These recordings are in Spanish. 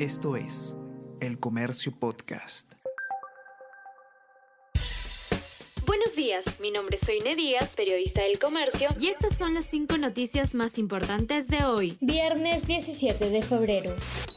Esto es El Comercio Podcast. Buenos días, mi nombre es Soine Díaz, periodista del Comercio, y estas son las cinco noticias más importantes de hoy, viernes 17 de febrero.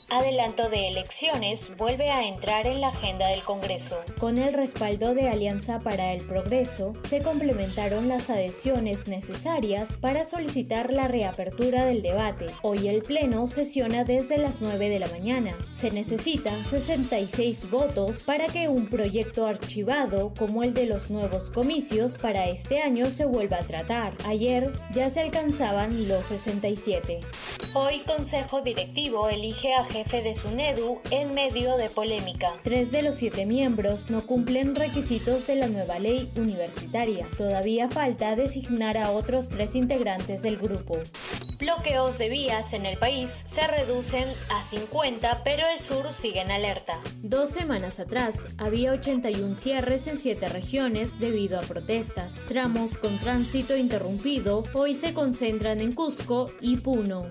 Adelanto de elecciones vuelve a entrar en la agenda del Congreso. Con el respaldo de Alianza para el Progreso, se complementaron las adhesiones necesarias para solicitar la reapertura del debate. Hoy el Pleno sesiona desde las 9 de la mañana. Se necesitan 66 votos para que un proyecto archivado como el de los nuevos comicios para este año se vuelva a tratar. Ayer ya se alcanzaban los 67. Hoy Consejo Directivo elige a jefe de SUNEDU en medio de polémica. Tres de los siete miembros no cumplen requisitos de la nueva ley universitaria. Todavía falta designar a otros tres integrantes del grupo. Bloqueos de vías en el país se reducen a 50, pero el sur sigue en alerta. Dos semanas atrás había 81 cierres en siete regiones debido a protestas. Tramos con tránsito interrumpido hoy se concentran en Cusco y Puno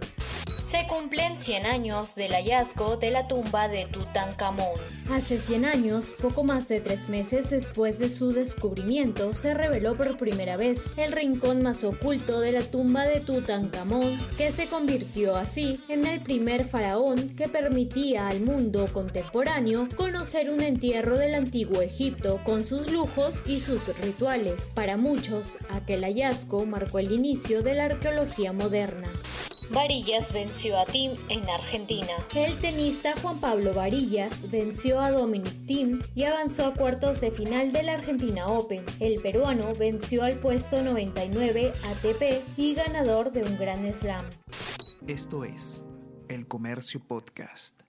se cumplen 100 años del hallazgo de la tumba de Tutankamón. Hace 100 años, poco más de tres meses después de su descubrimiento, se reveló por primera vez el rincón más oculto de la tumba de Tutankamón, que se convirtió así en el primer faraón que permitía al mundo contemporáneo conocer un entierro del antiguo Egipto con sus lujos y sus rituales. Para muchos, aquel hallazgo marcó el inicio de la arqueología moderna. Varillas venció a Tim en Argentina. El tenista Juan Pablo Varillas venció a Dominic Tim y avanzó a cuartos de final de la Argentina Open. El peruano venció al puesto 99 ATP y ganador de un Gran Slam. Esto es El Comercio Podcast.